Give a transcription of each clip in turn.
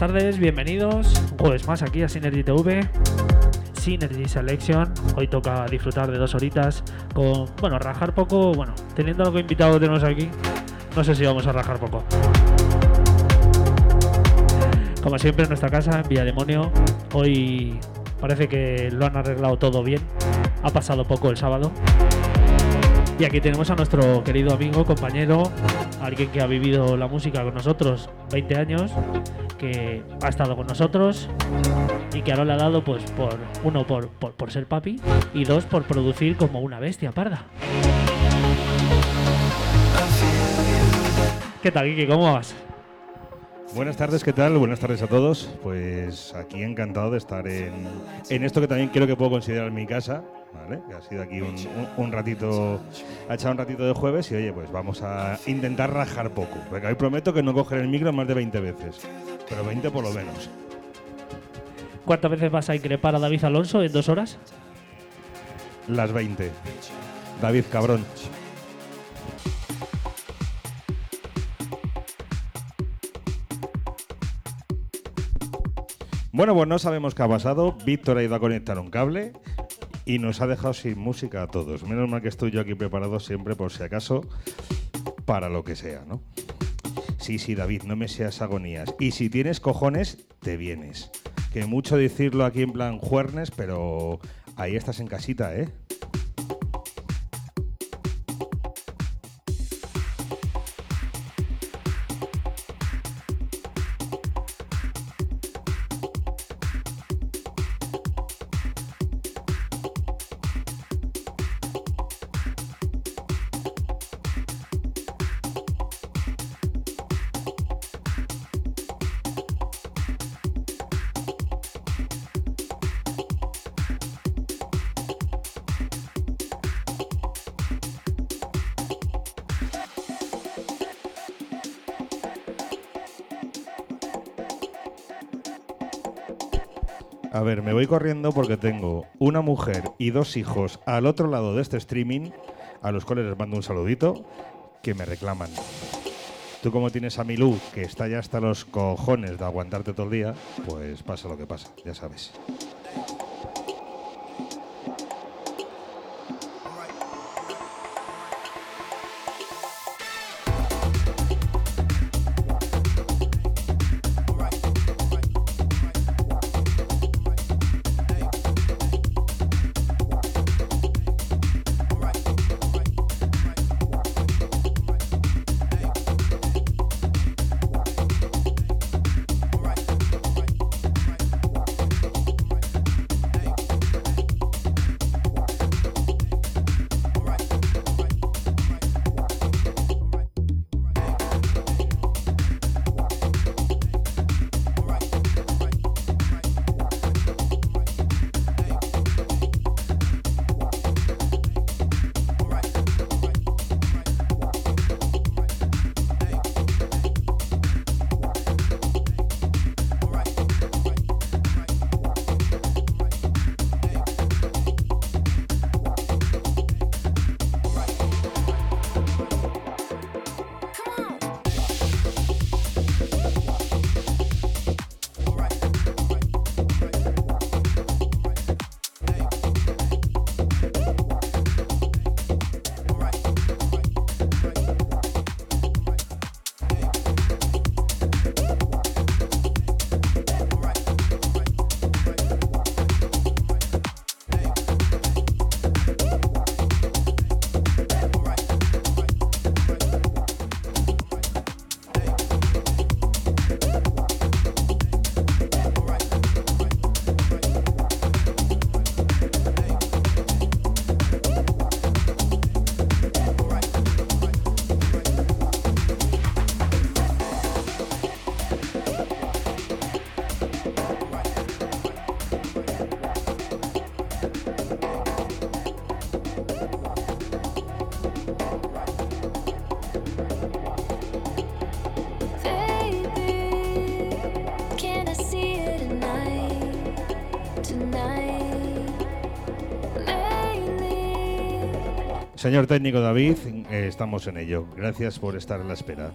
Tardes, bienvenidos un jueves más aquí a Synergy TV. Synergy Selection. Hoy toca disfrutar de dos horitas con, bueno, rajar poco, bueno, teniendo algo invitado que tenemos aquí, no sé si vamos a rajar poco. Como siempre en nuestra casa, en Villa Demonio, hoy parece que lo han arreglado todo bien. Ha pasado poco el sábado. Y aquí tenemos a nuestro querido amigo, compañero, alguien que ha vivido la música con nosotros 20 años, que ha estado con nosotros y que ahora le ha dado, pues, por uno, por, por, ser papi y dos, por producir como una bestia parda. ¿Qué tal, Kiki? ¿Cómo vas? Buenas tardes, ¿qué tal? Buenas tardes a todos. Pues aquí encantado de estar en, en esto que también creo que puedo considerar mi casa, ¿vale? Que ha sido aquí un, un- ratito, ha echado un ratito de jueves y oye, pues vamos a intentar rajar poco. Porque hoy prometo que no cogeré el micro más de 20 veces, pero 20 por lo menos. ¿Cuántas veces vas a increpar a David Alonso en dos horas? Las 20. David, cabrón. Bueno, pues no sabemos qué ha pasado. Víctor ha ido a conectar un cable y nos ha dejado sin música a todos. Menos mal que estoy yo aquí preparado siempre por si acaso para lo que sea, ¿no? Sí, sí, David, no me seas agonías. Y si tienes cojones, te vienes. Que mucho decirlo aquí en plan juernes, pero ahí estás en casita, ¿eh? Voy corriendo porque tengo una mujer y dos hijos al otro lado de este streaming, a los cuales les mando un saludito, que me reclaman. Tú como tienes a Milú, que está ya hasta los cojones de aguantarte todo el día, pues pasa lo que pasa, ya sabes. Señor técnico David, eh, estamos en ello. Gracias por estar en la espera.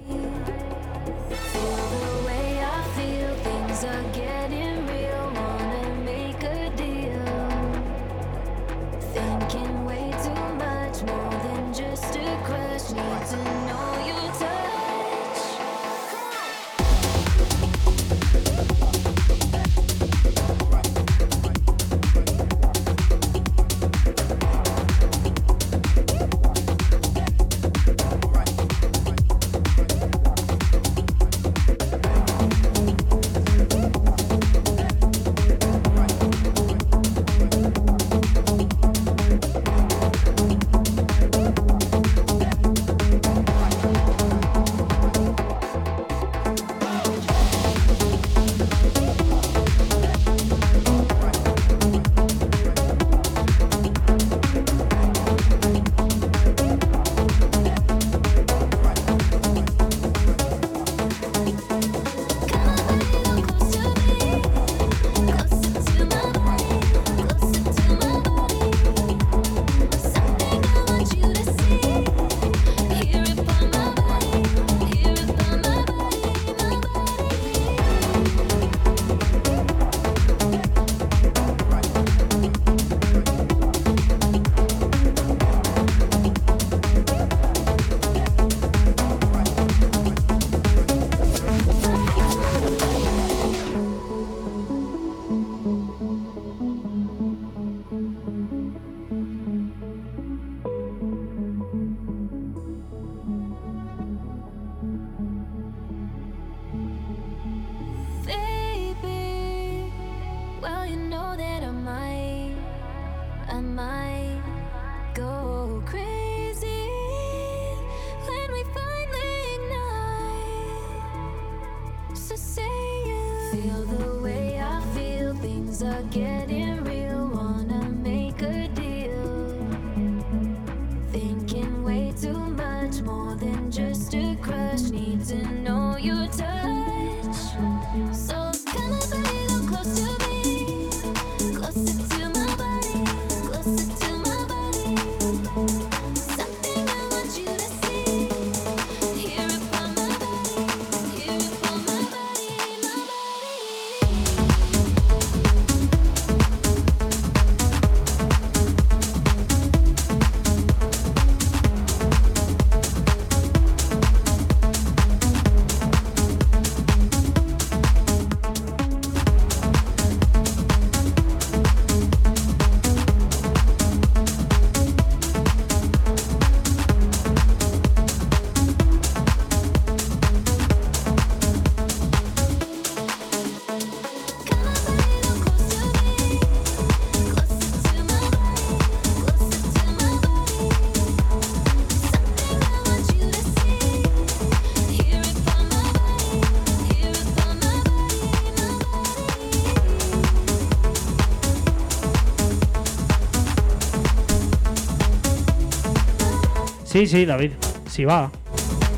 Sí, sí, David. Sí va.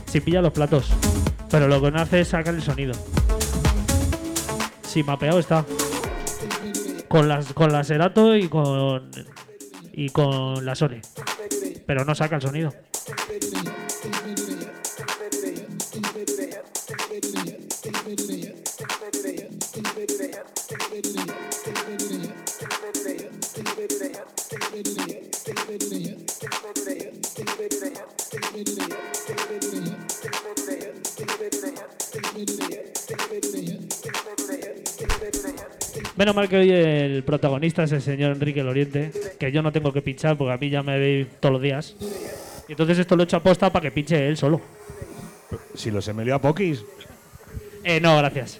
Sí pilla los platos. Pero lo que no hace es sacar el sonido. Sí, mapeado está. Con las con la Serato y con y con la Sony. Pero no saca el sonido. Menos mal que hoy el protagonista es el señor Enrique Loriente, que yo no tengo que pinchar porque a mí ya me veis todos los días. Y entonces esto lo he hecho a posta para que pinche él solo. Si los Emilio a Pokis. Eh, no, gracias.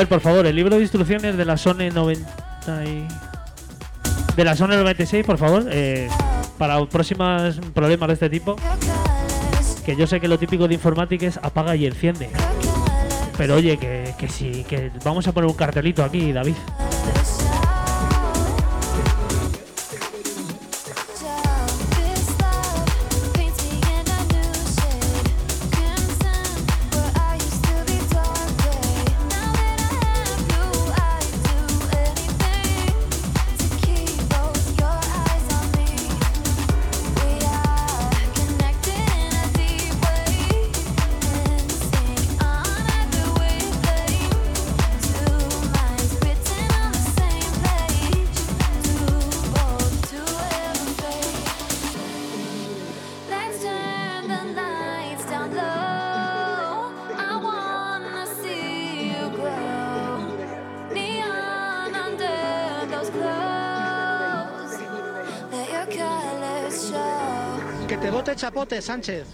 Ver, por favor, el libro de instrucciones de la Sony 90 y... De la Sony 96, por favor, eh, para próximos problemas de este tipo. Que yo sé que lo típico de informática es apaga y enciende. Pero oye, que, que sí, que vamos a poner un cartelito aquí, David. Sánchez.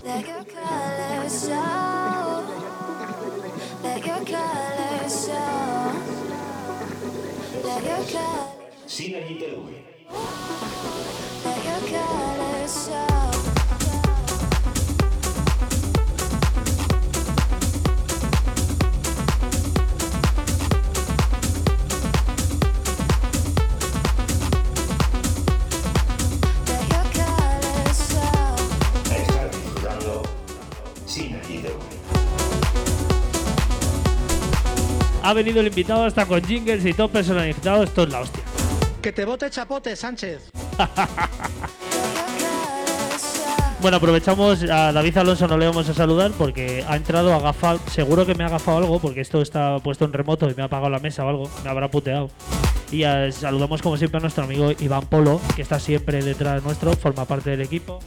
Ha venido el invitado hasta con jingles y todo personalizado. Esto es la hostia. Que te bote chapote, Sánchez. Bueno, aprovechamos a David Alonso, no le vamos a saludar porque ha entrado agafado. Seguro que me ha agafado algo porque esto está puesto en remoto y me ha apagado la mesa o algo. Me habrá puteado. Y saludamos como siempre a nuestro amigo Iván Polo, que está siempre detrás nuestro, forma parte del equipo,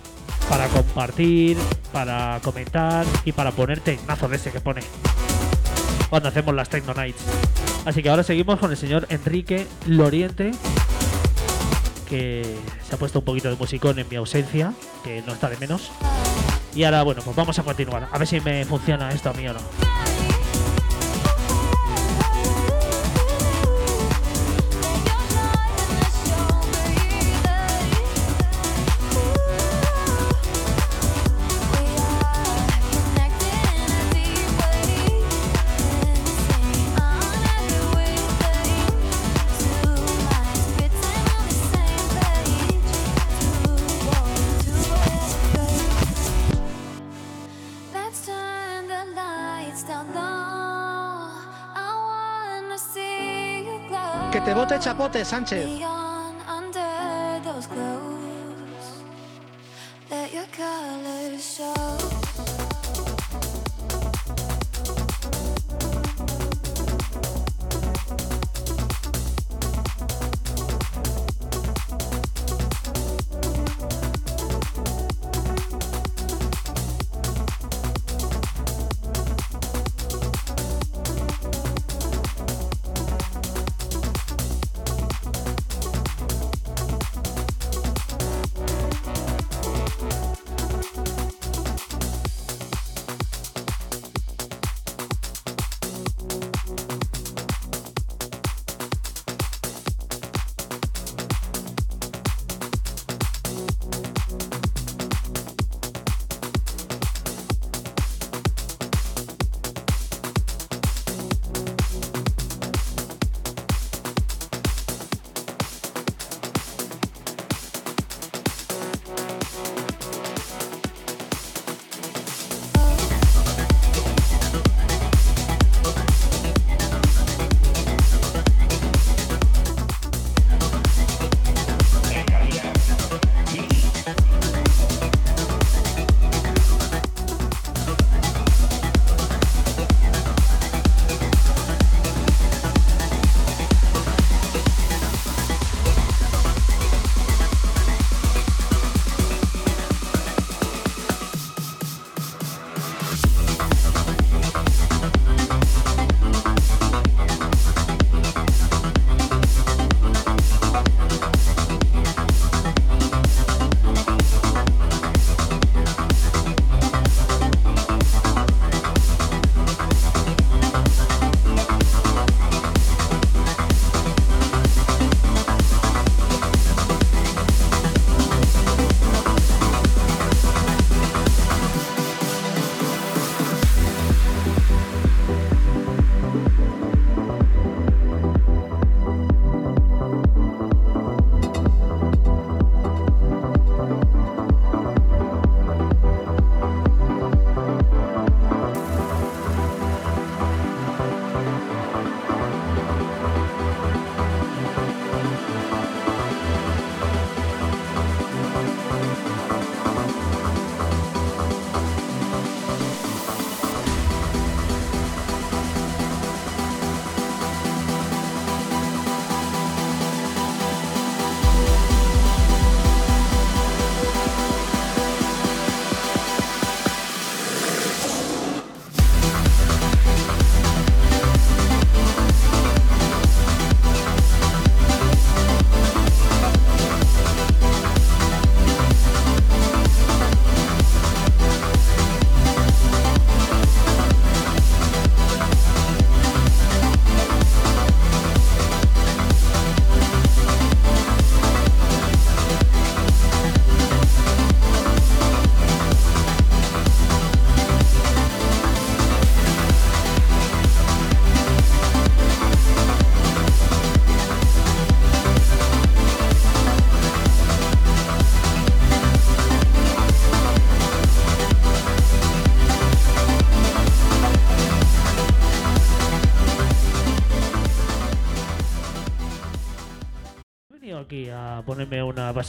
para compartir, para comentar y para poner tecnazo de ese que pone cuando hacemos las Techno Nights. Así que ahora seguimos con el señor Enrique Loriente, que se ha puesto un poquito de musicón en mi ausencia, que no está de menos. Y ahora, bueno, pues vamos a continuar. A ver si me funciona esto a mí o no. Glow. Que te bote chapote, Sánchez.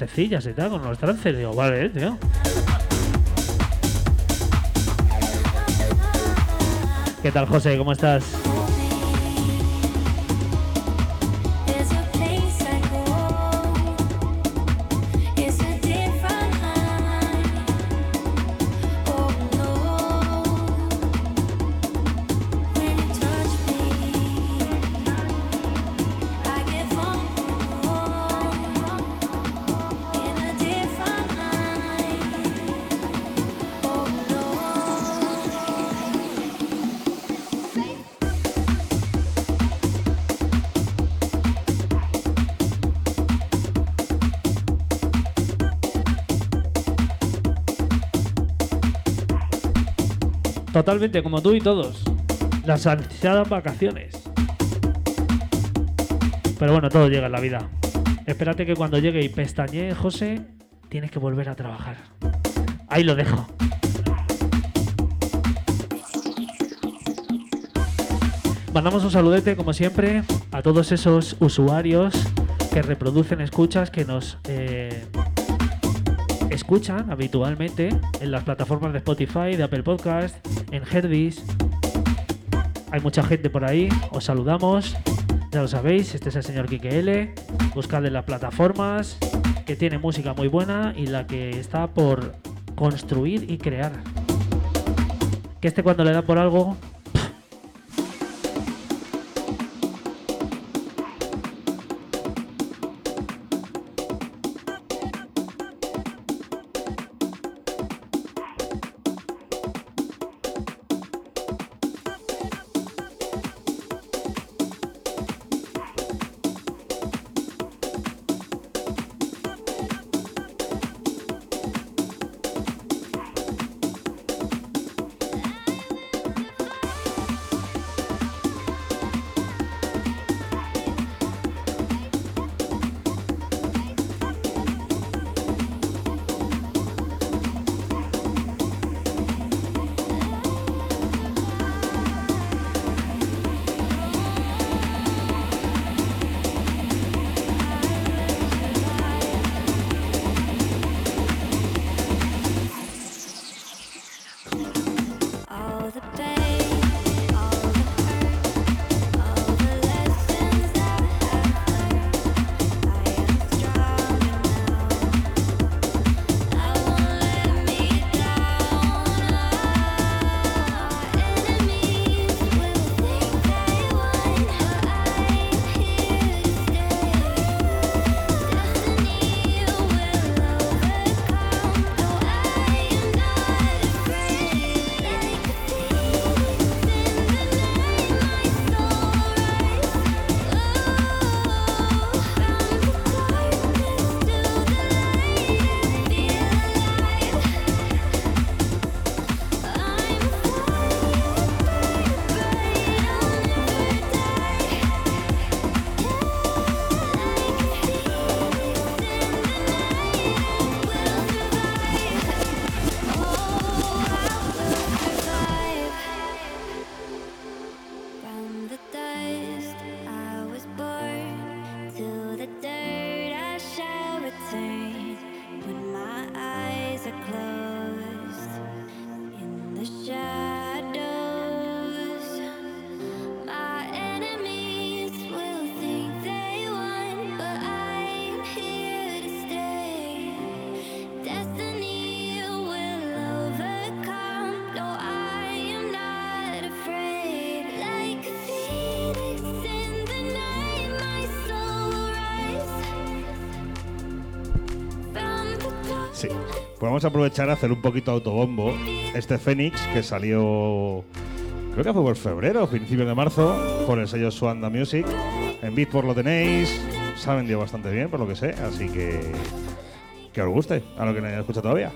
Basecillas y tal con los trances. Digo, vale, tío. ¿Qué tal, José? ¿Cómo estás? Totalmente, como tú y todos. Las ansiadas vacaciones. Pero bueno, todo llega en la vida. Espérate que cuando llegue y pestañee, José, tienes que volver a trabajar. Ahí lo dejo. Mandamos un saludete, como siempre, a todos esos usuarios que reproducen escuchas, que nos eh, escuchan habitualmente en las plataformas de Spotify, de Apple Podcast, en Herdis. Hay mucha gente por ahí, os saludamos. Ya lo sabéis, este es el señor Kike L. Buscad en las plataformas, que tiene música muy buena y la que está por construir y crear. Que este cuando le da por algo, Pues vamos a aprovechar a hacer un poquito autobombo. Este Fénix que salió, creo que fue por febrero, principios de marzo, por el sello Swanda Music. En Beatport lo tenéis. Se ha vendido bastante bien, por lo que sé. Así que que os guste, a lo que no haya escuchado todavía.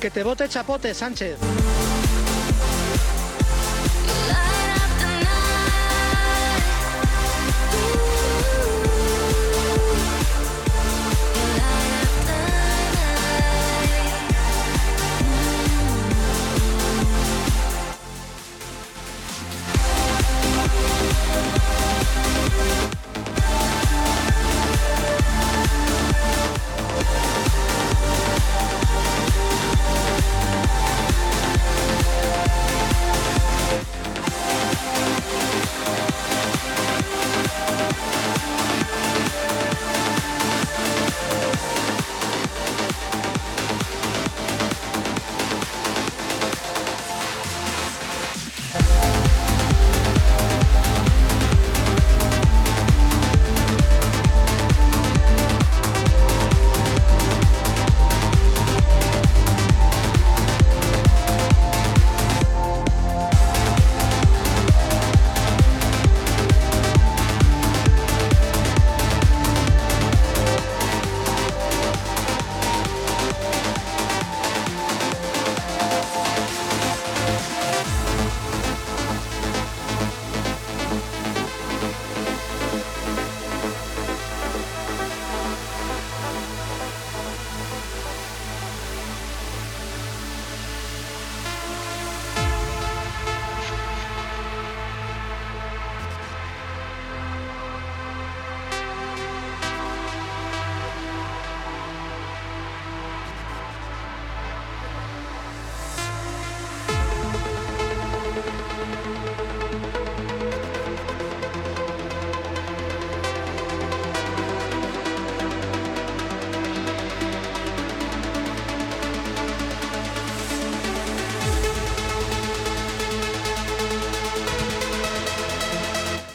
Que te bote chapote, Sánchez.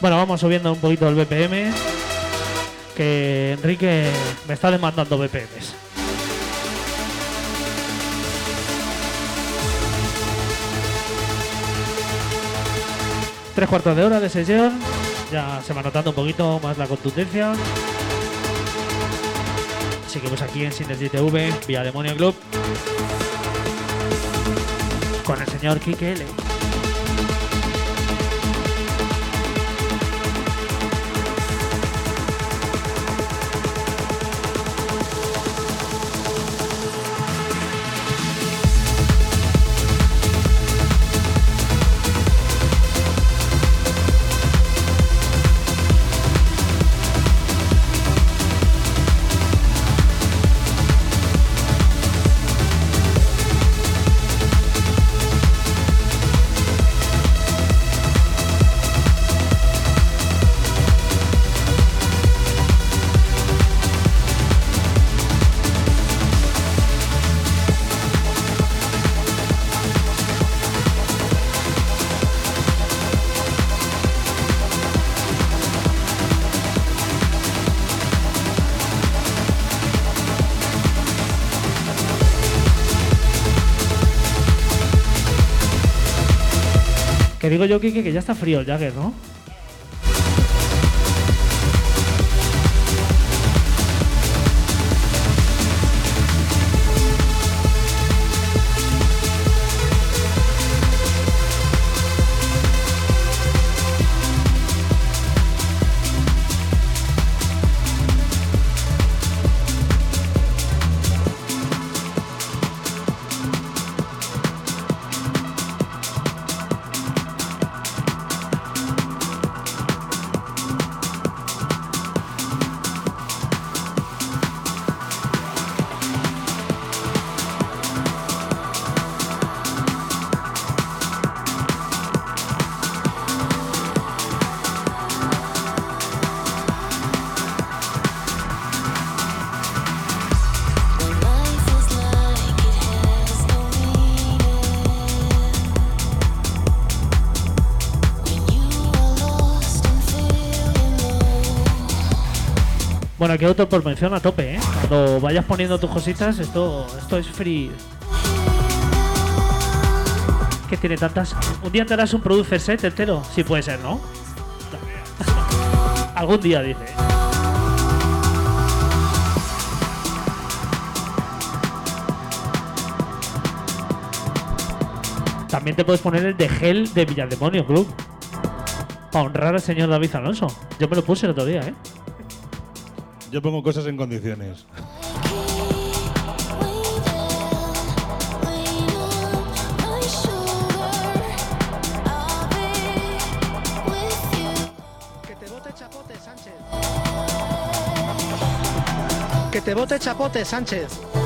Bueno, vamos subiendo un poquito el BPM. Que Enrique me está demandando BPMs. Tres cuartos de hora de sesión. Ya se va notando un poquito más la contundencia. Seguimos aquí en Synergy TV, vía Demonio Club. Con el señor Kike L. digo yo, que ya está frío el Jagger, ¿no? Aquí auto por mención a tope, ¿eh? Cuando vayas poniendo tus cositas, esto, esto es free. Que tiene tantas. Un día te harás un producer set entero. Sí puede ser, ¿no? Algún día, dice. También te puedes poner el de gel de Villademonio Club. Para honrar al señor David Alonso. Yo me lo puse el otro día, ¿eh? Yo pongo cosas en condiciones. Que te bote chapote, Sánchez.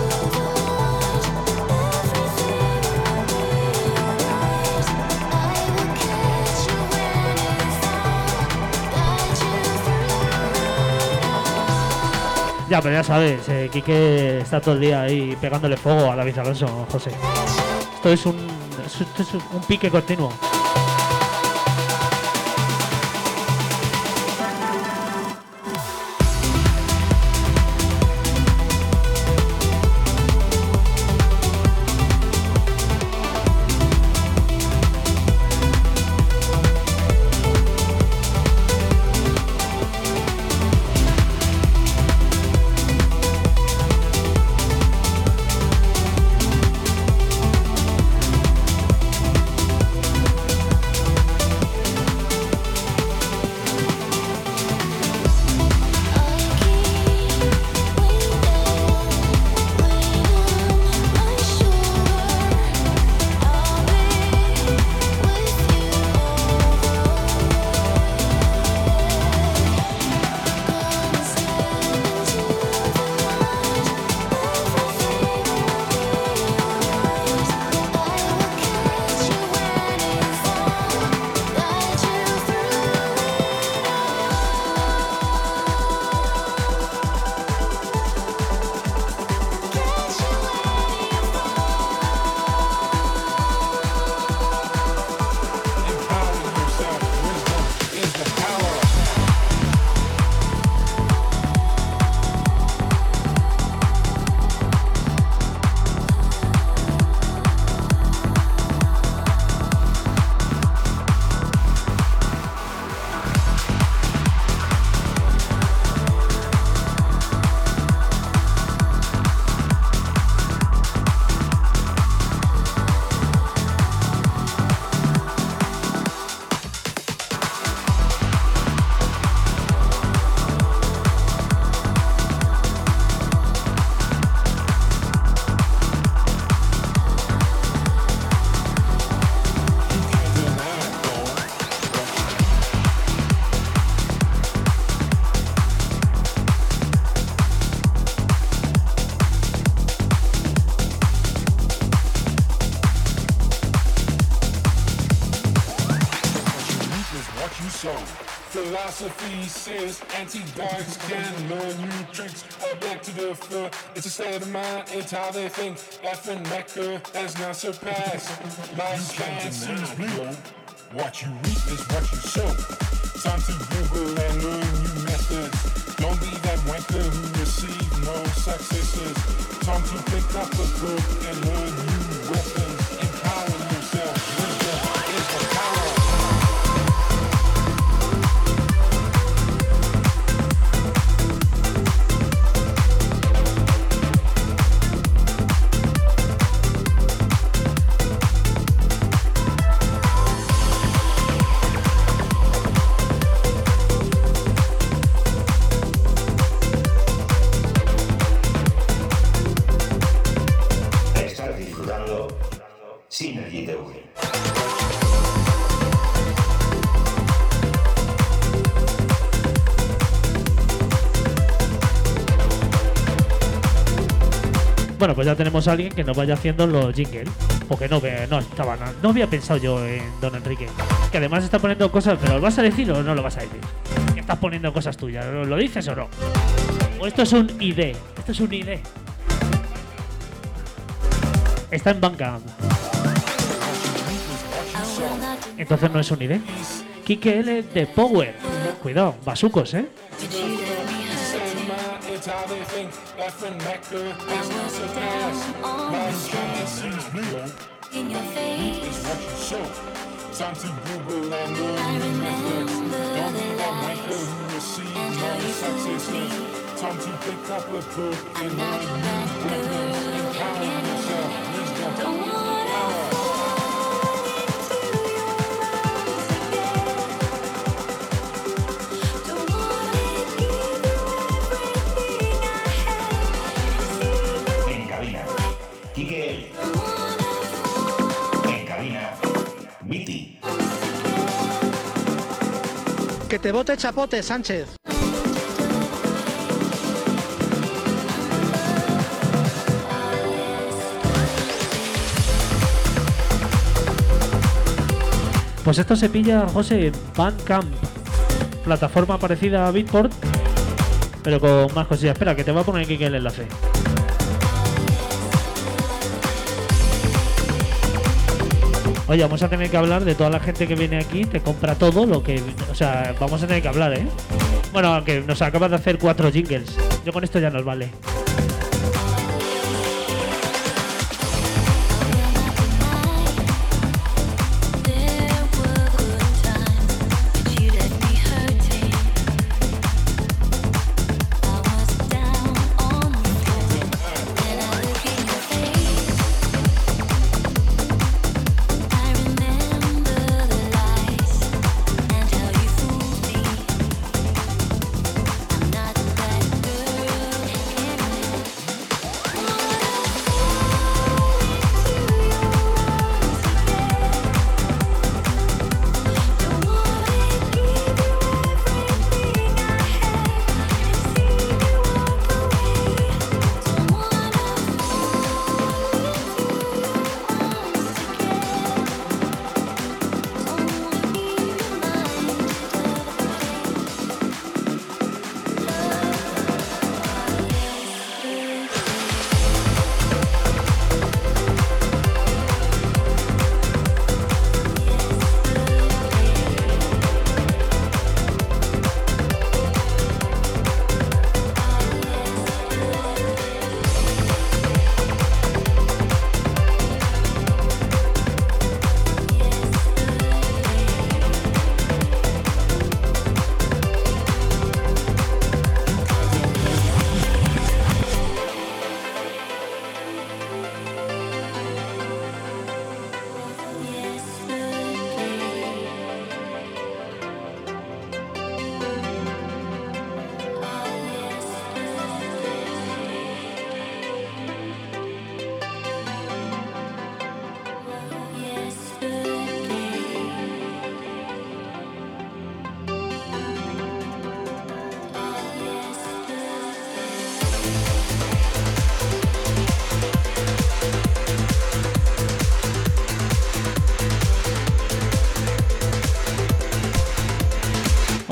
Ya, pero ya sabes, eh, Quique está todo el día ahí pegándole fuego a David Alonso, José. Esto es un, esto es un pique continuo. Anti-dogs can learn new tricks. All back to the floor. It's a state of mind. It's how they think. F and Mecca has now surpassed. Life can seems. What you reap is what you sow. Time to Google and learn new methods. Don't be that wanker who received no successes. Time to pick up a book and learn new weapons. Pues ya tenemos a alguien que nos vaya haciendo los jingles. Porque no, no estaba na- no había pensado yo en Don Enrique. Que además está poniendo cosas, pero ¿lo vas a decir o no lo vas a decir? Estás poniendo cosas tuyas, ¿lo, dices o no? O esto es un ID. Esto es un ID. Está en banca. Entonces no es un ID. Kike L de Power. Cuidado, basucos, ¿eh? mind, laughing back the past, not so fast. My stress is real. In your face, it's what you show. Time to Google and learn methods. Don't need that micro, you will see my success. Time to pick up a book and learn new. Empower yourself, wisdom, power. Que te bote chapote, Sánchez. Pues esto se pilla, José, Bandcamp, plataforma parecida a Beatport, pero con más cosillas. Espera, que te voy a poner aquí el enlace. Oye, vamos a tener que hablar de toda la gente que viene aquí, te compra todo lo que. O sea, vamos a tener que hablar, ¿eh? Bueno, aunque nos acabas de hacer cuatro jingles. Yo con esto ya nos vale.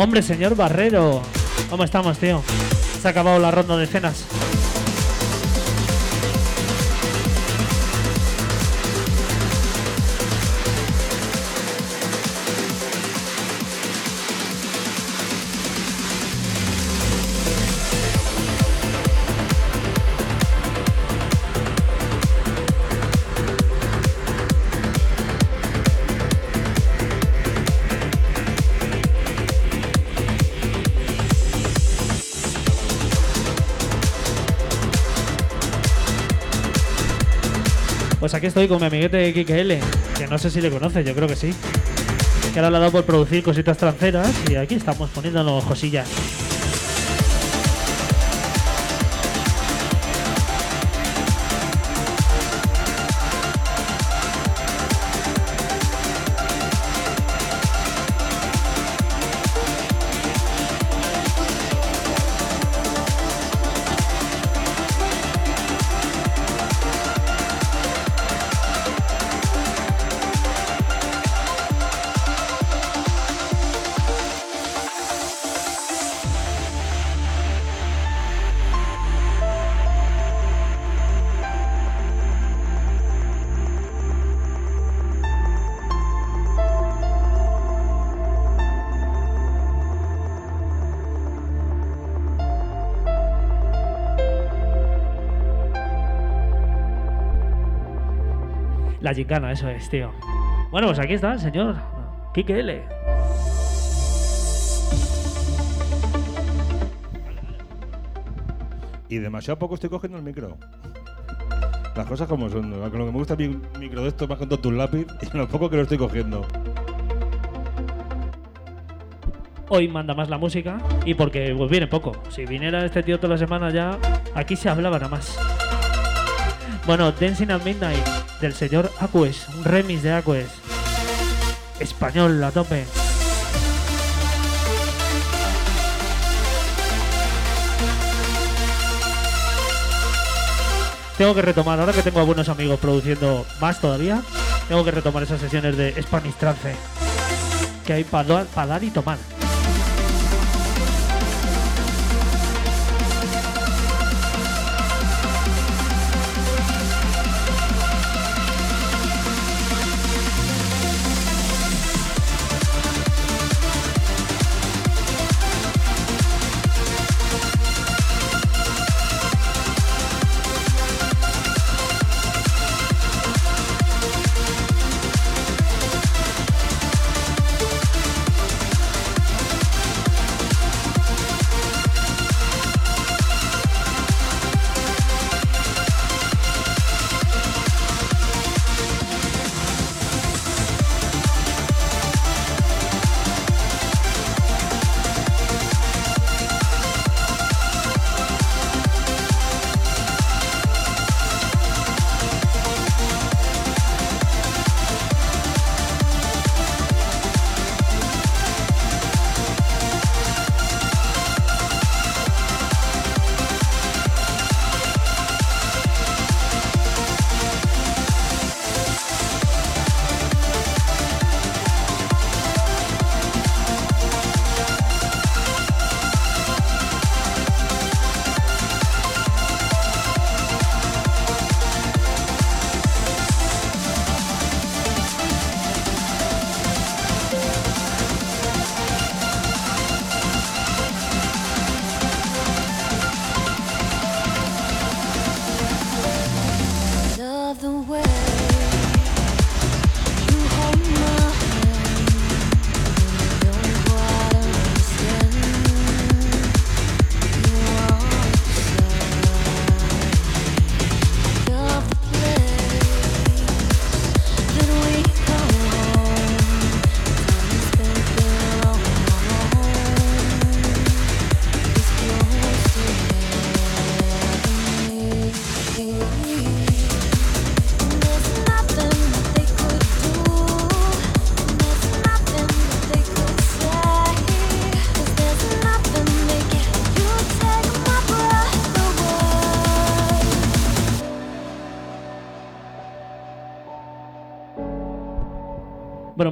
Hombre, señor Barrero. ¿Cómo estamos, tío? Se ha acabado la ronda de cenas. Aquí estoy con mi amiguete Kike L, que no sé si le conoce, yo creo que sí. Que ahora le ha dado por producir cositas tranceras y aquí estamos poniéndonos cosillas. La gincana, eso es, tío. Bueno, pues aquí está el señor Kike L. Y demasiado poco estoy cogiendo el micro. Las cosas como son. Lo que me gusta mi micro de esto es más con todo un lápiz y lo poco que lo estoy cogiendo. Hoy manda más la música y porque pues, viene poco. Si viniera este tío toda la semana ya, aquí se hablaba nada más. Bueno, Dancing at Midnight del señor Acues, un remix de Acues. Español a tope. Tengo que retomar, ahora que tengo a buenos amigos produciendo más todavía, tengo que retomar esas sesiones de Spanish Trance, que hay para dar y tomar.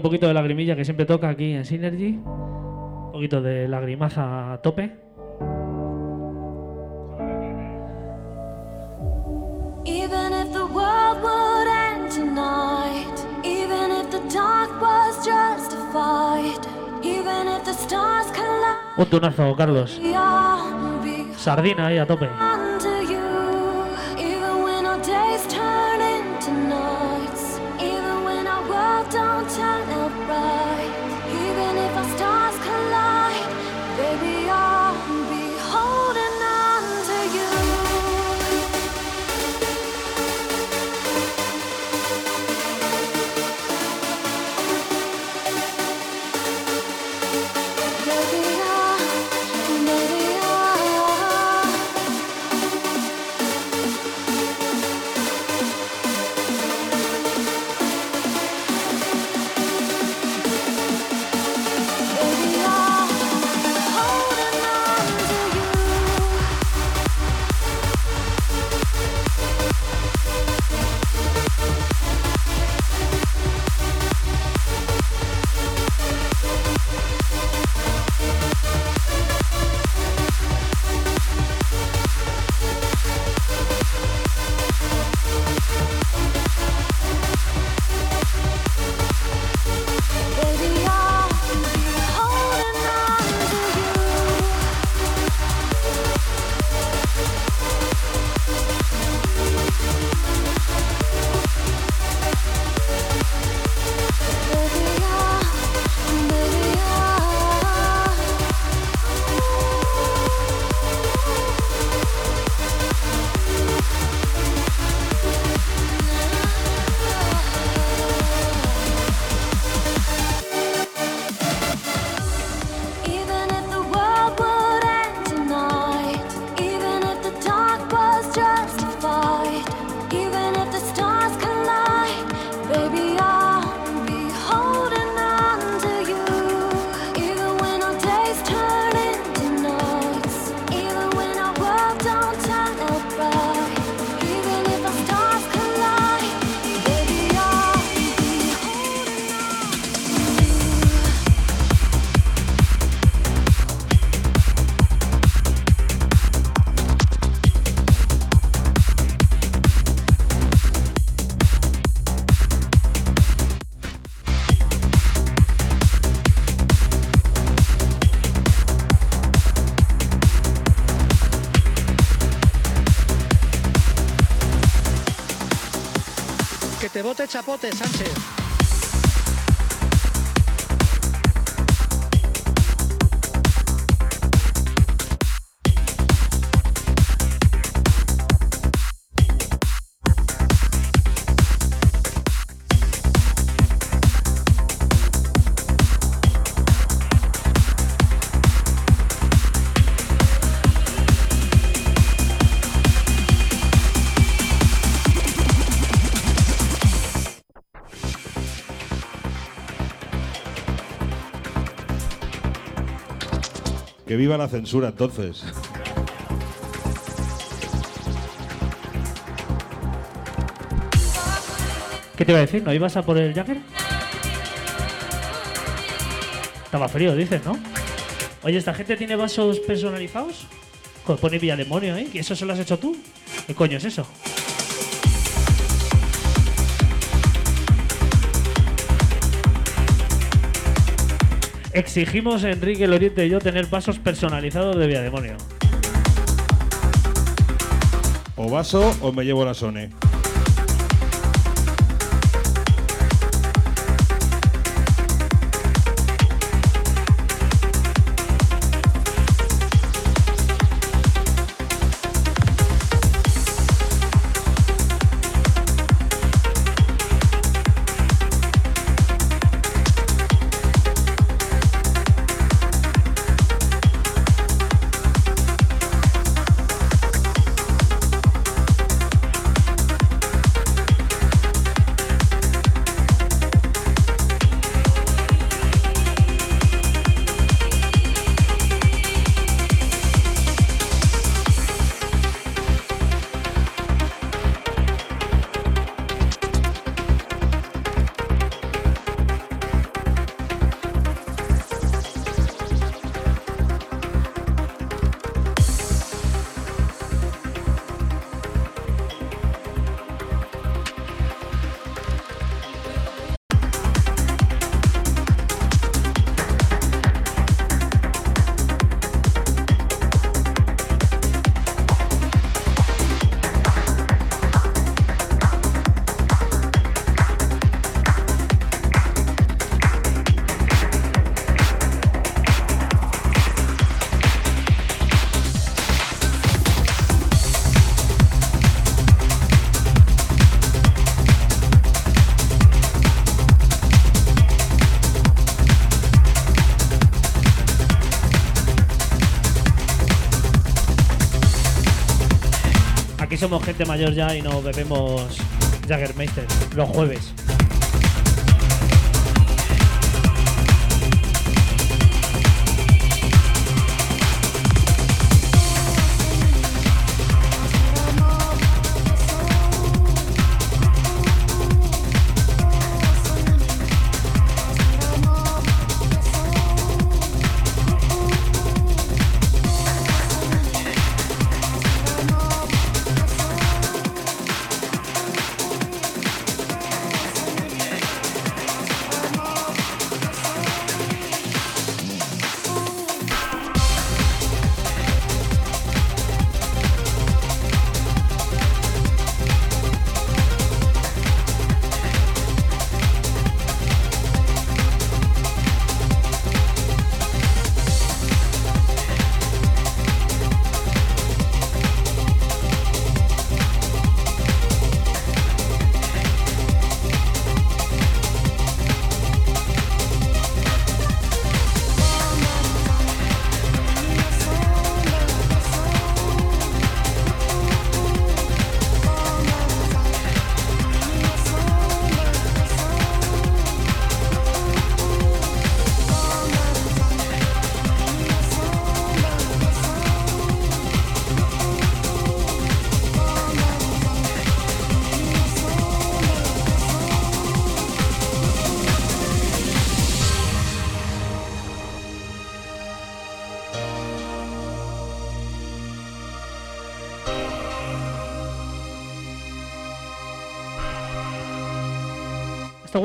poquito de lagrimilla que siempre toca aquí en Synergy. Un poquito de lagrimaza a tope. Even if the world would end tonight, even if the dark was justified, even if the stars collide. Un tunazo, Carlos. Sardina ahí a tope. Te bote chapote, Sánchez. Que viva la censura entonces. ¿Qué te iba a decir? ¿No ibas a por el Jagger? Estaba frío, dices, ¿no? Oye, ¿esta gente tiene vasos personalizados? Pone Villa Demonio, ¿eh? ¿Y eso se lo has hecho tú? ¿Qué coño es eso? Exigimos, Enrique, el Oriente y yo, tener vasos personalizados de Villa Demonio. O vaso o me llevo la Sone. Somos gente mayor ya y no bebemos Jaggermeister los jueves.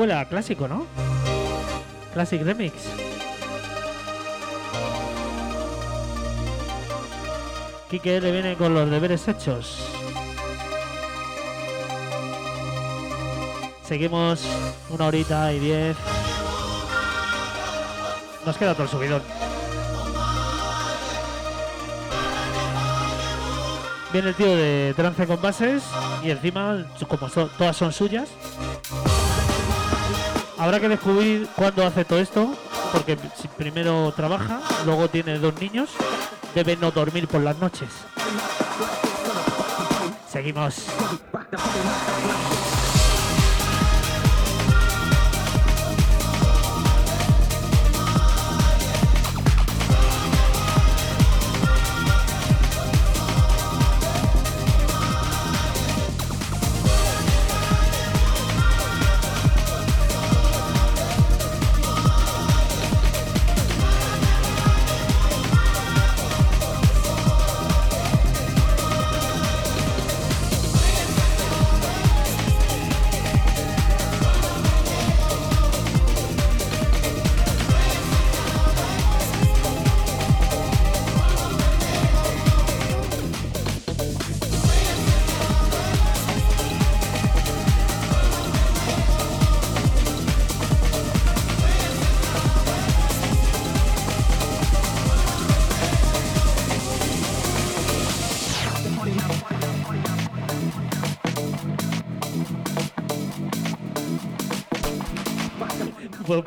Huele a clásico, ¿no? Classic Remix. Kike le viene con los deberes hechos. Seguimos una horita y diez. Nos queda todo el. Viene el tío de trance con bases y encima, como so- todas son suyas, habrá que descubrir cuándo hace todo esto, porque primero trabaja, luego tiene dos niños, debe no dormir por las noches. Seguimos.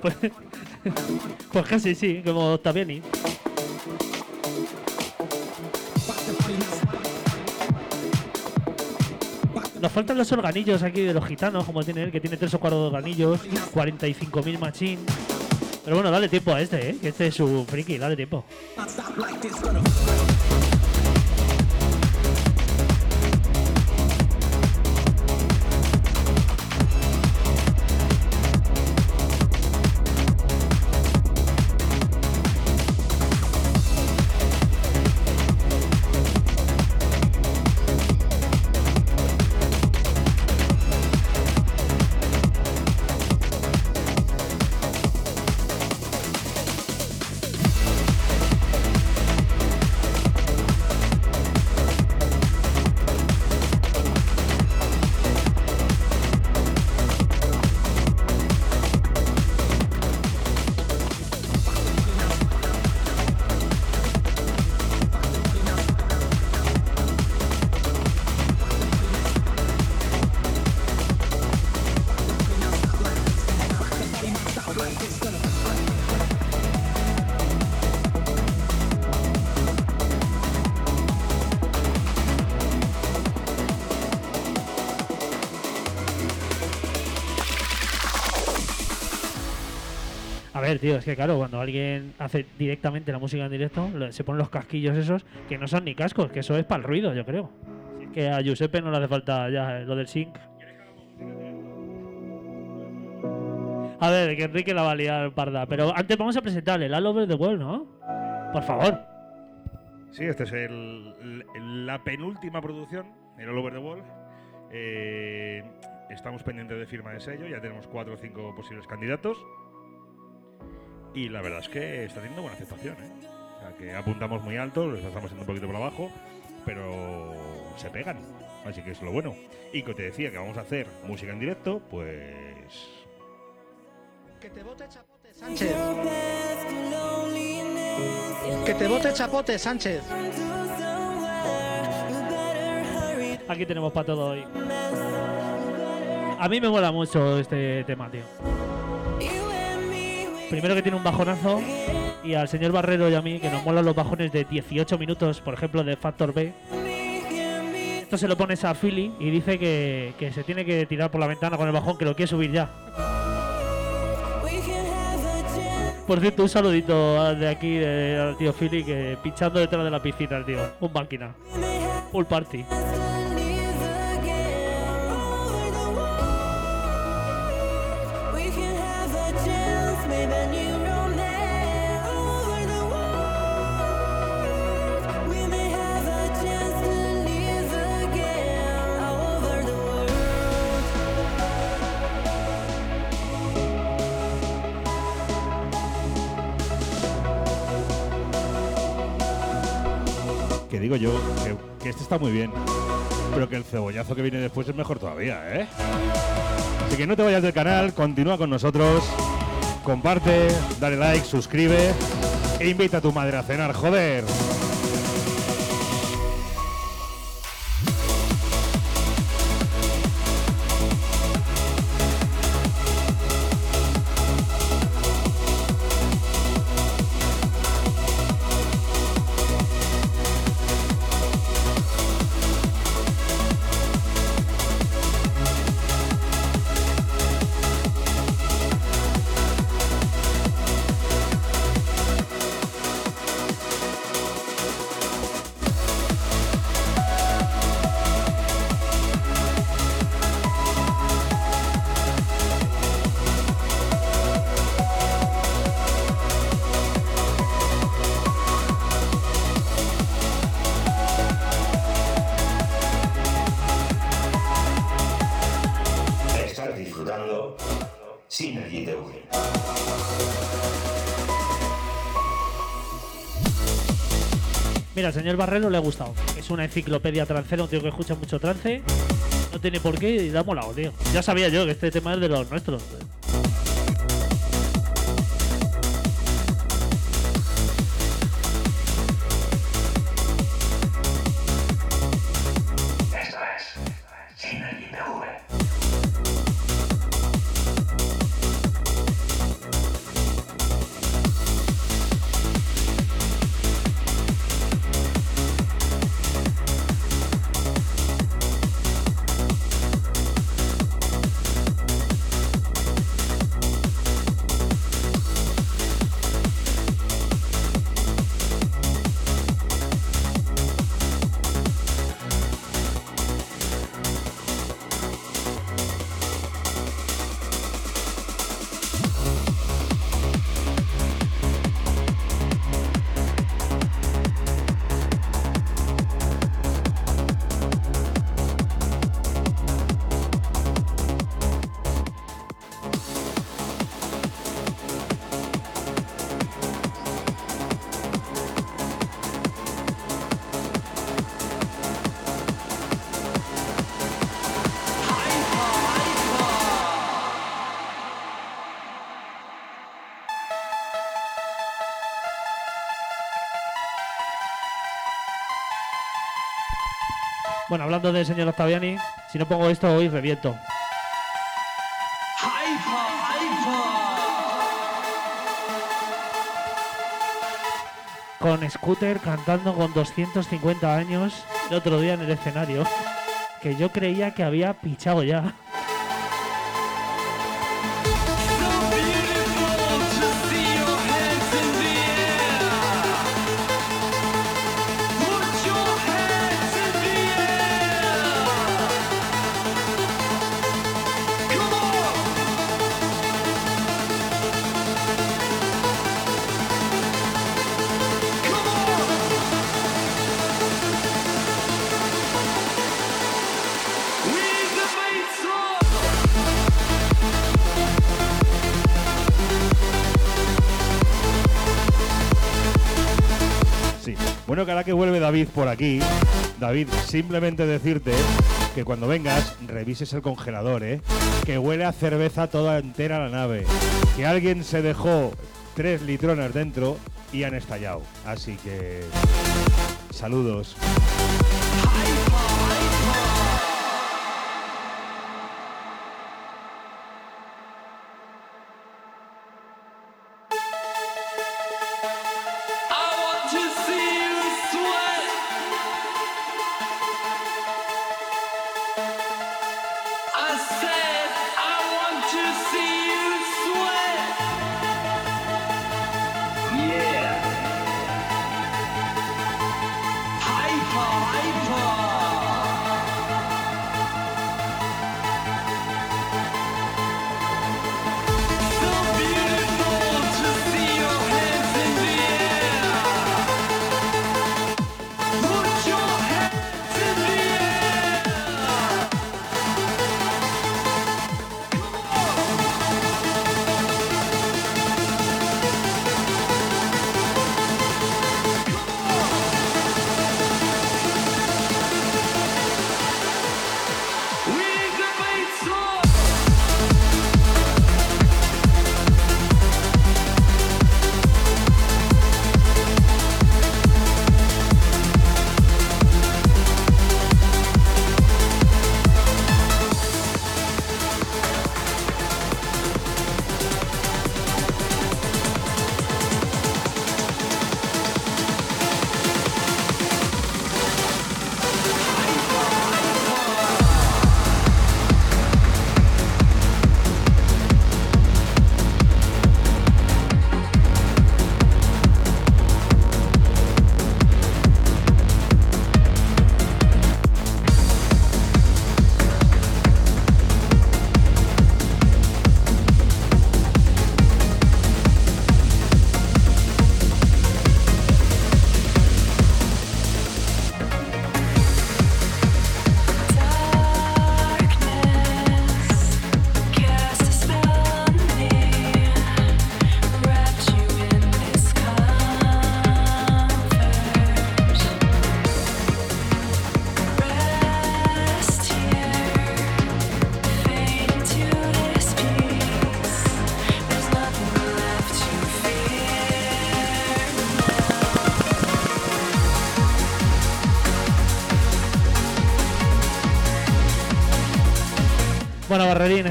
Pues, pues, casi sí, como Ottaviani. Nos faltan los organillos aquí de los gitanos, como tiene él, que tiene tres o cuatro organillos, 45.000 machín. Pero bueno, dale tiempo a este, ¿eh? que este es su friki, dale tiempo. Tío, es que claro, cuando alguien hace directamente la música en directo, se ponen los casquillos esos, que no son ni cascos, que eso es para el ruido, yo creo. Si es que a Giuseppe no le hace falta ya lo del sync. A ver, que Enrique la va a liar parda. Pero antes vamos a presentarle el All Over the World, ¿no? Por favor. Sí, este es el, la penúltima producción, el All Over the Wall. Eh, estamos pendientes de firma de sello, ya tenemos cuatro o cinco posibles candidatos. Y la verdad es que está teniendo buena aceptación. ¿eh? O sea, que apuntamos muy alto, lo estamos haciendo un poquito por abajo, pero se pegan. Así que es lo bueno. Y que te decía que vamos a hacer música en directo, pues Que te bote chapote, Sánchez. Que te bote chapote, Sánchez. Aquí tenemos para todo hoy. A mí me mola mucho este tema, tío. Primero que tiene un bajonazo y al señor Barrero y a mí que nos molan los bajones de 18 minutos, por ejemplo, de Factor B. Esto se lo pones a Philly y dice que, que se tiene que tirar por la ventana con el bajón, que lo quiere subir ya. Por cierto, un saludito de aquí al tío Philly que pinchando detrás de la piscina, el tío. Un máquina. Full party. Yo que, que este está muy bien. pero que el cebollazo que viene después es mejor todavía, ¿eh? Así que no te vayas del canal, continúa con nosotros, comparte, dale like, suscribe e invita a tu madre a cenar, joder. Barrero le ha gustado. Es una enciclopedia trancera, un tío que escucha mucho trance. No tiene por qué y da molado, tío. Ya sabía yo que este tema es de los nuestros. Bueno, hablando del señor Octaviani, si no pongo esto hoy reviento. Con Scooter cantando con 250 años el otro día en el escenario, que yo creía que había pichado ya. Que vuelve David por aquí, David, simplemente decirte que cuando vengas revises el congelador, ¿eh? Que huele a cerveza toda entera la nave. Que alguien se dejó tres litrones dentro y han estallado. Así que... Saludos.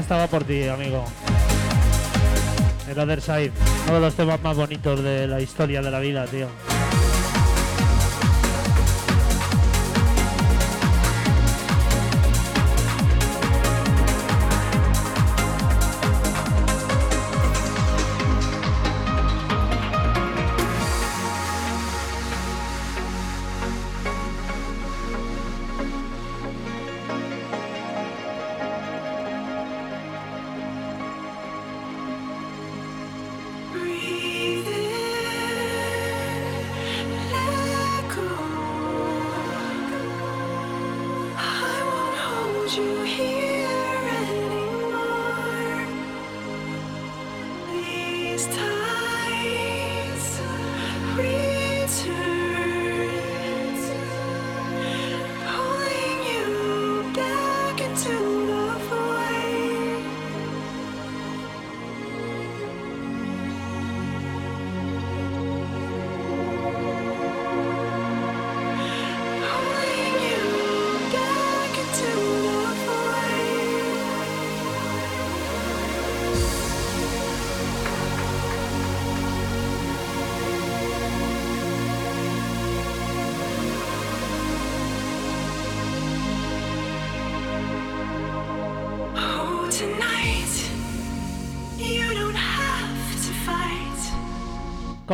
Estaba por ti, amigo. El Other Side, uno de los temas más bonitos de la historia de la vida, tío.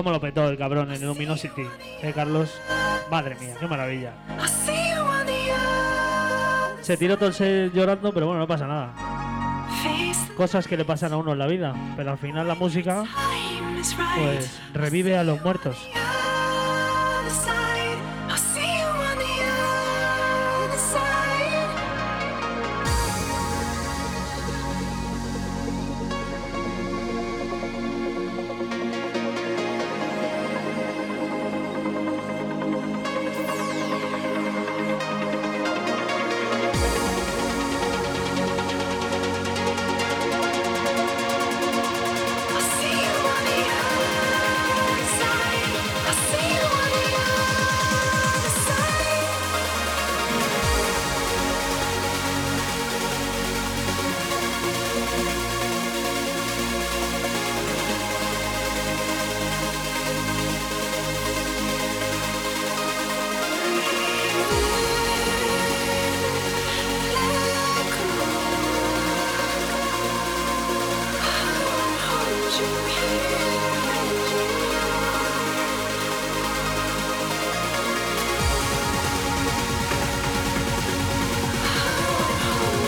Cómo lo petó el cabrón en Luminosity, ¿eh, Carlos? Madre mía, qué maravilla. Se tiró todo el set llorando, pero bueno, no pasa nada. Cosas que le pasan a uno en la vida, pero al final la música, pues, revive a los muertos.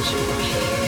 pleasure.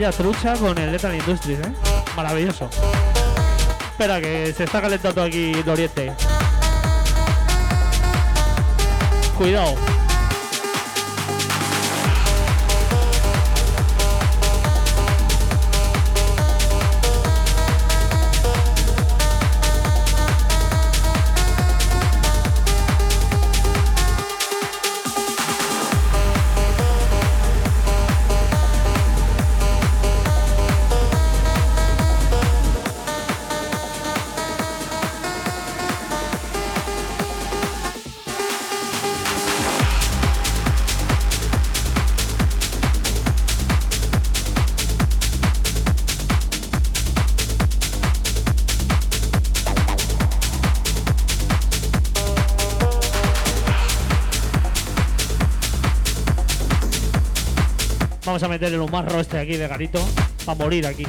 Vaya trucha con el Lethal Industries, ¿eh? Maravilloso. Espera, que se está calentando aquí el. Cuidado. Vamos a meter el humarro este aquí de garito para morir aquí.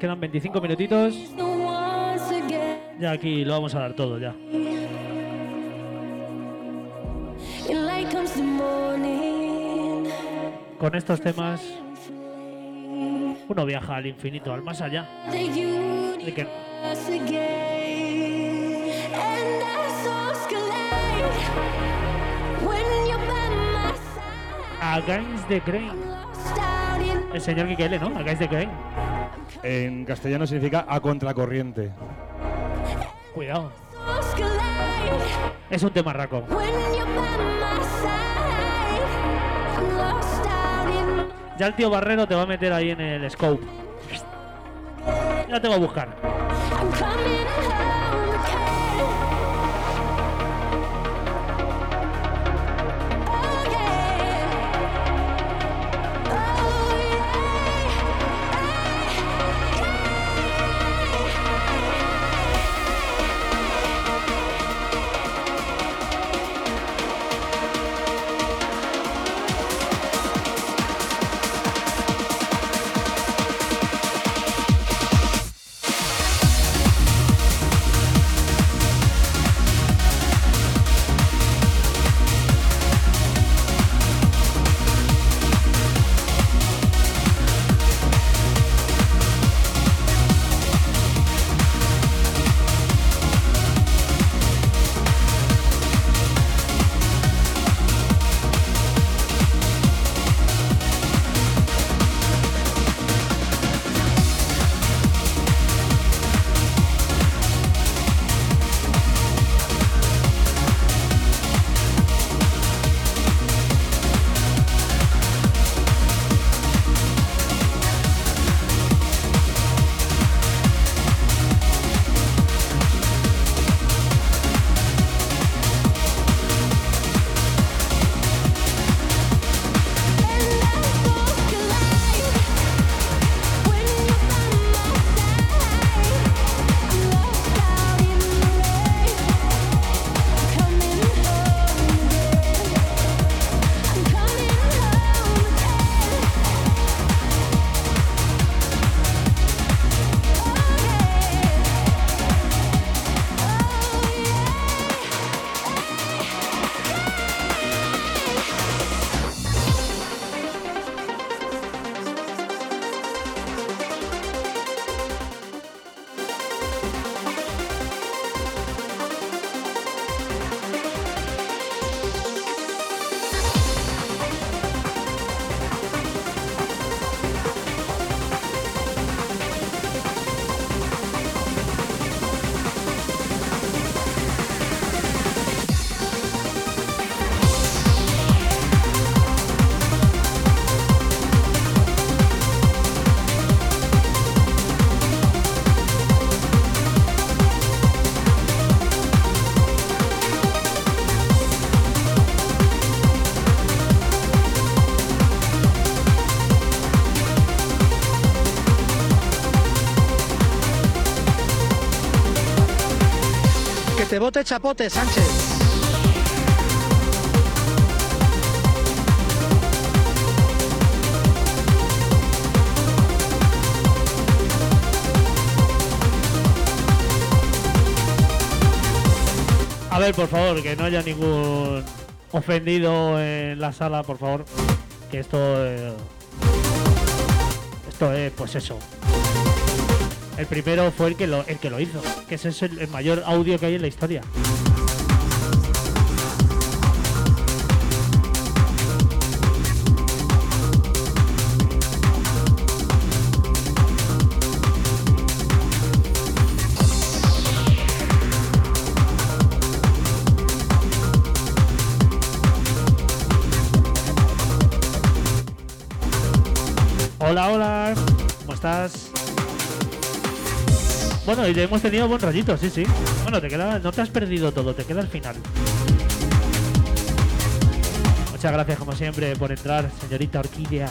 Quedan 25 minutitos. Ya aquí lo vamos a dar todo ya. Con estos temas uno viaja al infinito, al más allá. De que. Against the Grain. El señor Kikele, ¿no? Against the Grain. En castellano significa a contracorriente. Cuidado. Es un tema raco. Ya el tío Barrero te va a meter ahí en el scope. Ya te va a buscar. Te bote chapote, Sánchez. A ver, por favor, que no haya ningún ofendido en la sala, por favor. Que esto. eh, esto es, pues eso. El primero fue el que lo, el que lo hizo. Que ese es el, el mayor audio que hay en la historia. Bueno, y hemos tenido buen rollito, sí, sí. Bueno, te queda, no te has perdido todo, te queda el final. Muchas gracias, como siempre, por entrar, señorita Orquídea.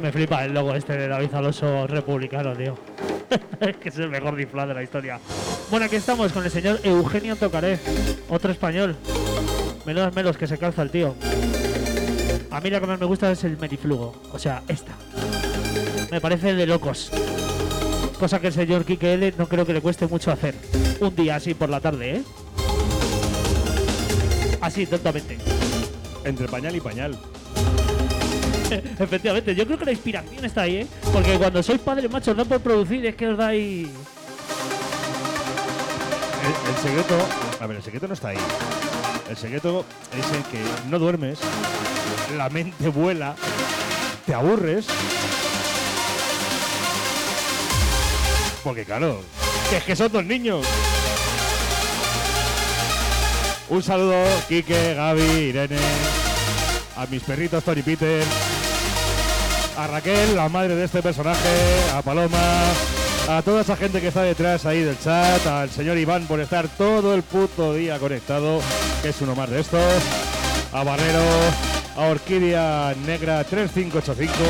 Me flipa el logo este de David Alonso republicano, tío. Que es el mejor disfraz de la historia. Bueno, aquí estamos con el señor Eugenio Tocaré, otro español. Menudas melos que se calza el tío. A mí la que más me gusta es el meriflugo, o sea, esta. Me parece de locos. Cosa que el señor Kike L no creo que le cueste mucho hacer. Un día así por la tarde, ¿eh? Así, tontamente. Entre pañal y pañal. Efectivamente, yo creo que la inspiración está ahí, ¿eh? Porque cuando sois padres machos no por producir, es que os dais. El, el secreto. A ver, el secreto no está ahí. El secreto es el que no duermes, la mente vuela, te aburres. Porque claro, es que son dos niños. Un saludo, Quique, Gaby, Irene, a mis perritos Tony Peter, a Raquel, la madre de este personaje, a Paloma, a toda esa gente que está detrás ahí del chat, al señor Iván por estar todo el puto día conectado, que es uno más de estos, a Barrero, a Orquídea Negra 3585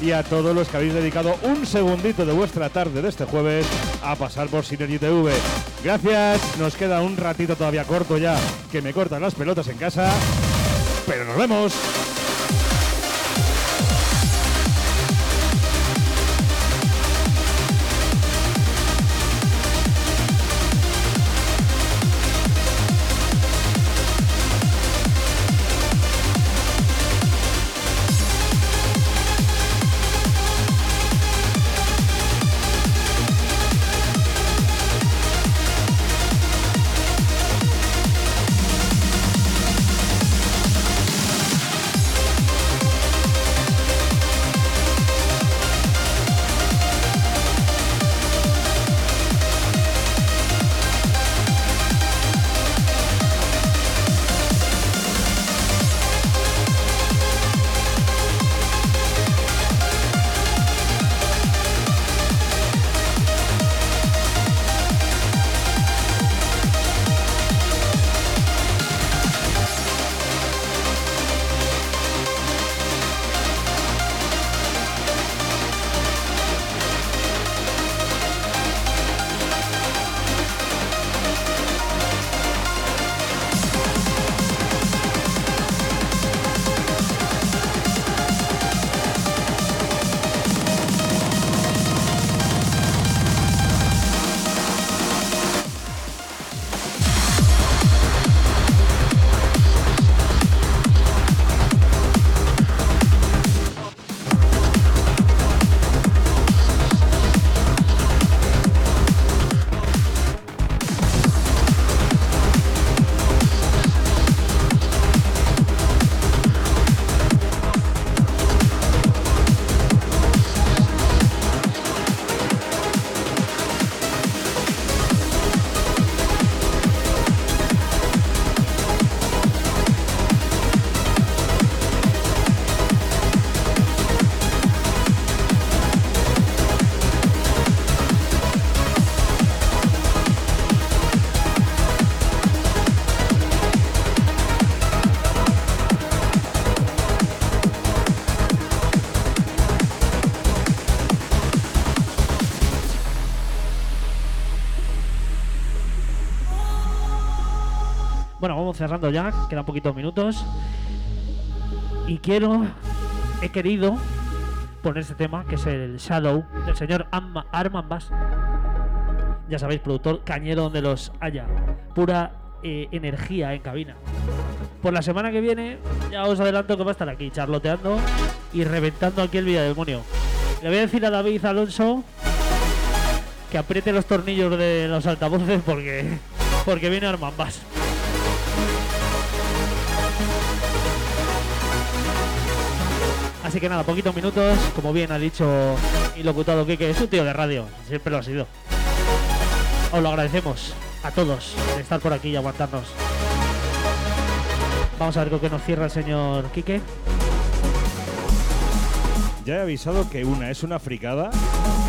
y a todos los que habéis dedicado un segundito de vuestra tarde de este jueves a pasar por Synergy TV. Gracias, nos queda un ratito todavía corto ya, que me cortan las pelotas en casa, pero nos vemos. Cerrando ya, quedan poquitos minutos. Y quiero, he querido poner este tema, que es el Shadow, del señor Amma- Arman Bass. Ya sabéis, productor cañero donde los haya. Pura eh, energía en cabina. Por la semana que viene, ya os adelanto que va a estar aquí, charloteando y reventando aquí el Demonio. Le voy a decir a David Alonso que apriete los tornillos de los altavoces porque, porque viene Arman Bass. Así que nada, poquitos minutos, como bien ha dicho mi locutado Kike, es un tío de radio, siempre lo ha sido. Os lo agradecemos a todos de estar por aquí y aguantarnos. Vamos a ver con qué nos cierra el señor Kike. Ya he avisado que una es una fricada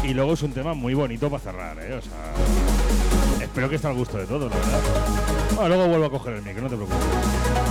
y luego es un tema muy bonito para cerrar, ¿eh? O sea, espero que esté al gusto de todos, verdad. Bueno, luego vuelvo a coger el micro, no te preocupes.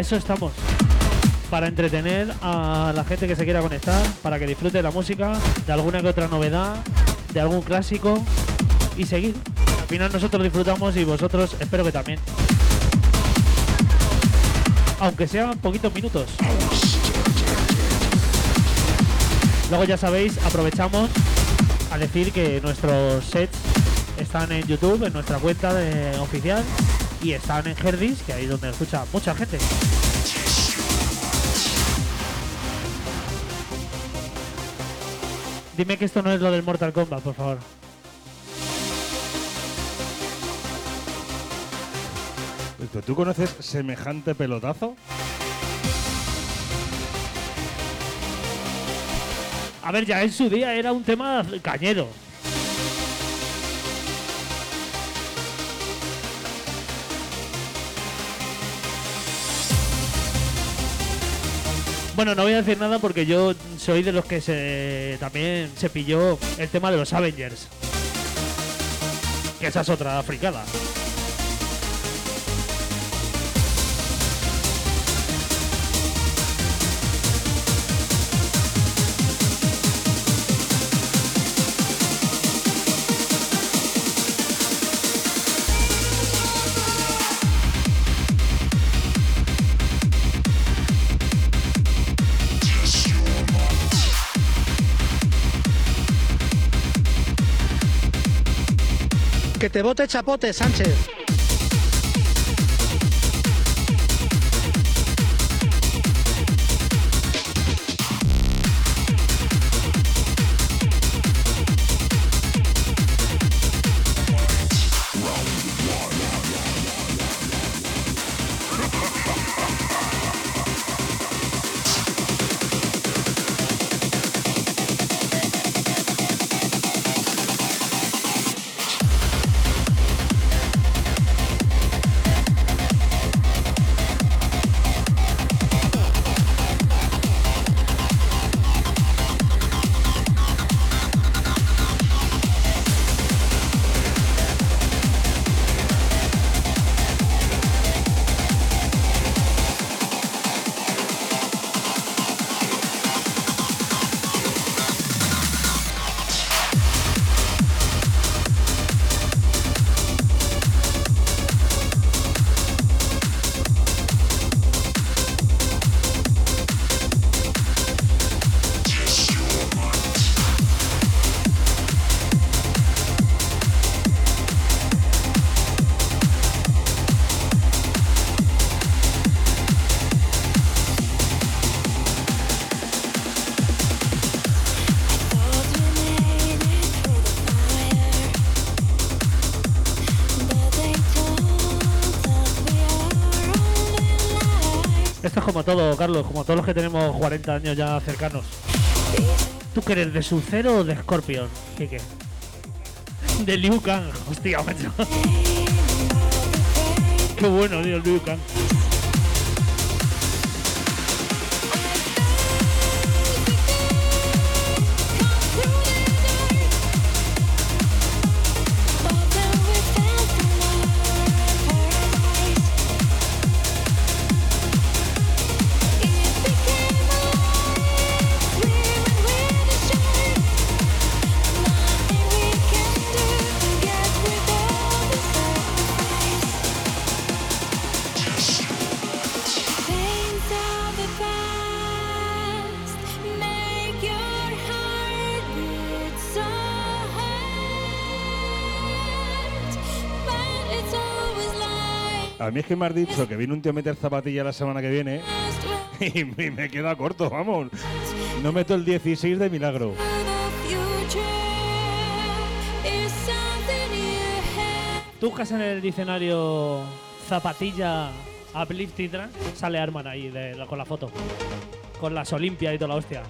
Eso estamos. Para entretener a la gente que se quiera conectar, para que disfrute de la música, de alguna que otra novedad, de algún clásico y seguir. Al final nosotros disfrutamos y vosotros espero que también. Aunque sean poquitos minutos. Luego ya sabéis, aprovechamos a decir que nuestros sets están en YouTube, en nuestra cuenta oficial, y están en Herdis, que ahí es donde escucha mucha gente. Dime que esto no es lo del Mortal Kombat, por favor. ¿Pero ¿Tú conoces semejante pelotazo? A ver, ya en su día era un tema cañero. Bueno, no voy a decir nada porque yo soy de los que se también se pilló el tema de los Avengers. Que esa es otra fricada. Te bote chapote, Sánchez. Todo, Carlos, como todos los que tenemos 40 años ya cercanos. ¿Tú qué eres de Sub-Zero o de Scorpion? ¿Qué qué? De Liu Kang, hostia, macho. Qué bueno, tío, Liu Kang. Que me has dicho que viene un tío a meter zapatilla la semana que viene y me queda corto, vamos. No meto el 16 de milagro. Tú buscas en el diccionario zapatilla uplifting trance, sale Arman ahí con la foto. Con las Olimpias y toda la hostia.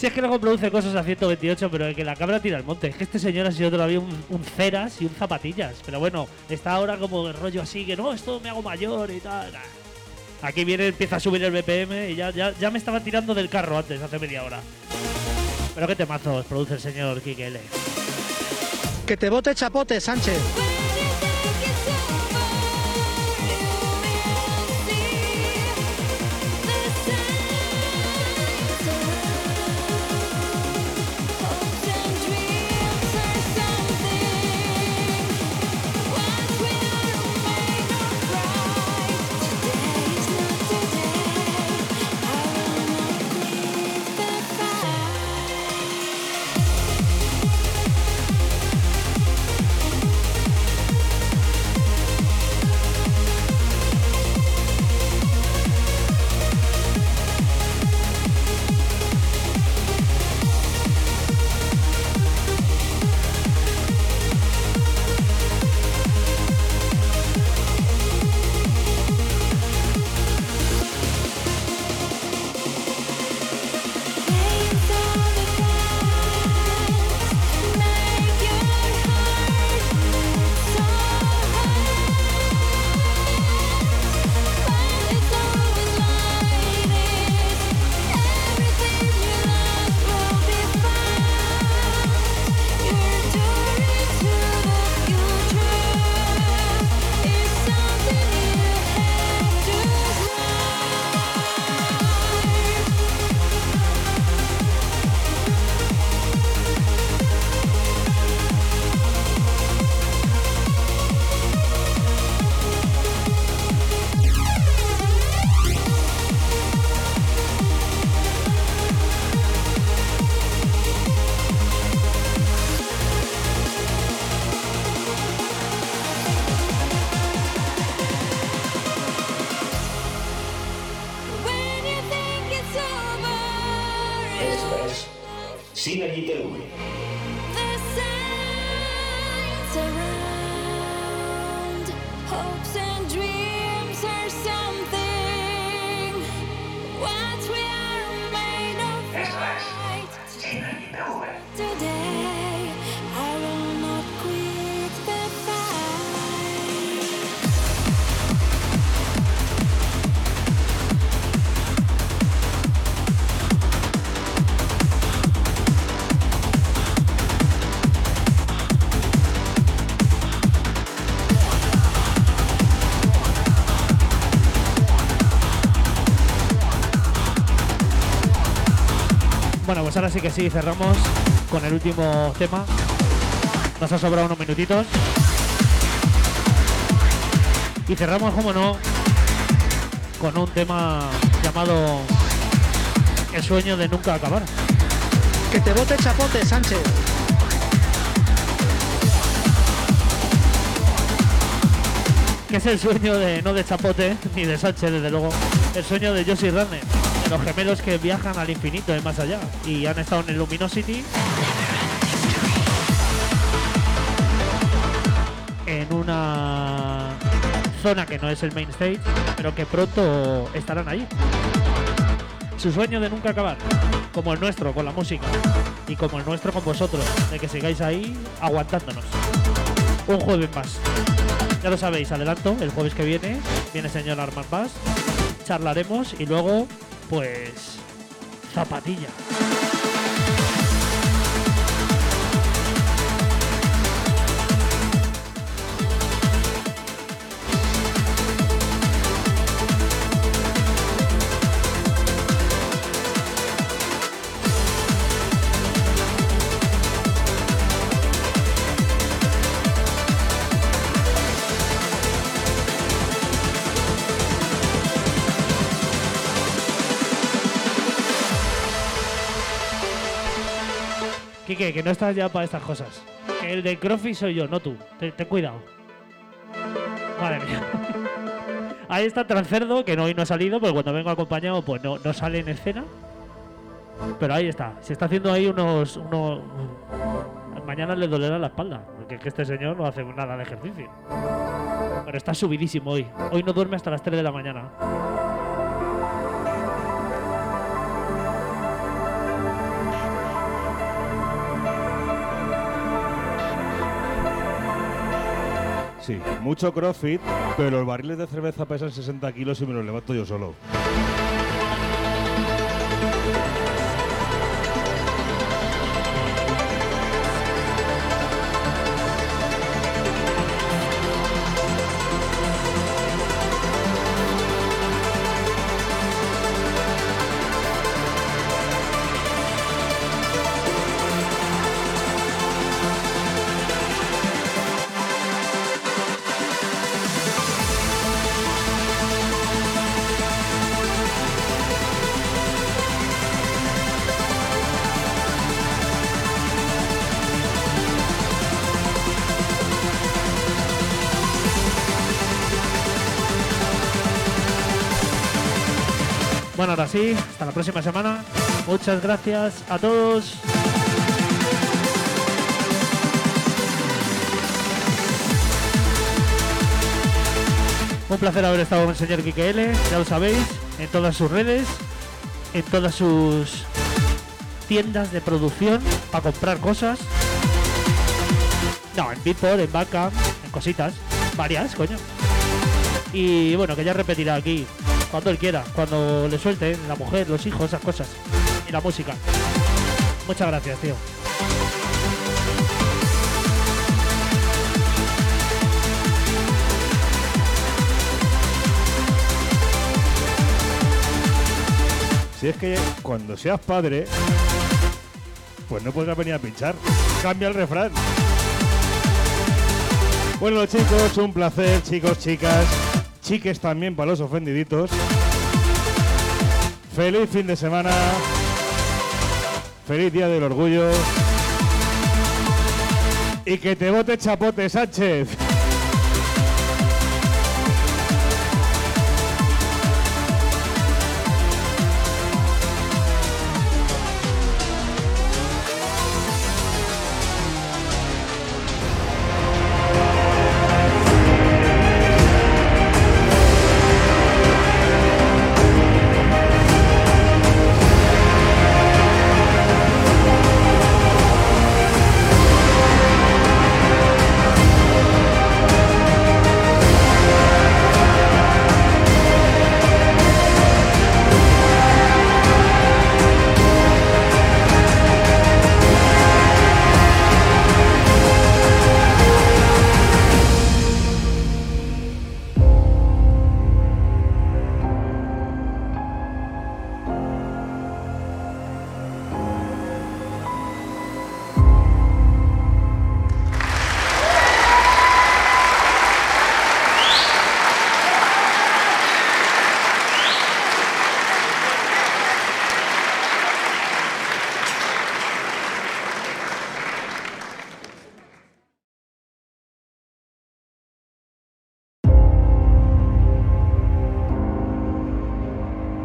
Si es que luego produce cosas a 128, pero que la cabra tira al monte. Es que este señor ha sido todavía un, un ceras y un zapatillas. Pero bueno, está ahora como el rollo así, que no, esto me hago mayor y tal. Nah. Aquí viene, empieza a subir el BPM y ya, ya, ya me estaba tirando del carro antes, hace media hora. Pero qué temazos produce el señor Kike L. Que te bote chapote, Sánchez. Pues ahora sí que sí, cerramos con el último tema. Nos ha sobrado unos minutitos. Y cerramos, como no, con un tema llamado El sueño de nunca acabar. Que te bote chapote, Sánchez. Que es el sueño de, no de Chapote, ni de Sánchez, desde luego. El sueño de Josie Radner. Los gemelos que viajan al infinito y más allá. Y han estado en el Luminosity. En una zona que no es el main stage, pero que pronto estarán ahí. Su sueño de nunca acabar, como el nuestro con la música y como el nuestro con vosotros, de que sigáis ahí aguantándonos. Un jueves más. Ya lo sabéis, adelanto, el jueves que viene viene señor Armand Bass, charlaremos y luego, pues, zapatilla. Que no estás ya para estas cosas. Que el de Crofi soy yo, no tú. Ten, cuidado. Madre mía. Ahí está Transcerdo, que no, hoy no ha salido, porque cuando vengo acompañado, pues no, no sale en escena. Pero ahí está. Se está haciendo ahí unos. unos mañana le dolerá la espalda, porque es que este señor no hace nada de ejercicio. Pero está subidísimo hoy. Hoy no duerme hasta las 3 de la mañana. Sí, mucho crossfit, pero los barriles de cerveza pesan 60 kilos y me los levanto yo solo. Próxima semana. Muchas gracias a todos. Un placer haber estado con el señor Quique L, ya lo sabéis, en todas sus redes, en todas sus tiendas de producción para comprar cosas. No, en Beatport, en Bandcamp, en cositas, varias, coño. Y bueno, que ya repetirá aquí cuando él quiera, cuando le suelte la mujer, los hijos, esas cosas. Y la música. Muchas gracias, tío. Si es que cuando seas padre, pues no podrás venir a pinchar. Cambia el refrán. Bueno, chicos, un placer, chicos, chicas. Chiques también para los ofendiditos. Feliz fin de semana. Feliz día del orgullo. Y que te vote chapote, Sánchez.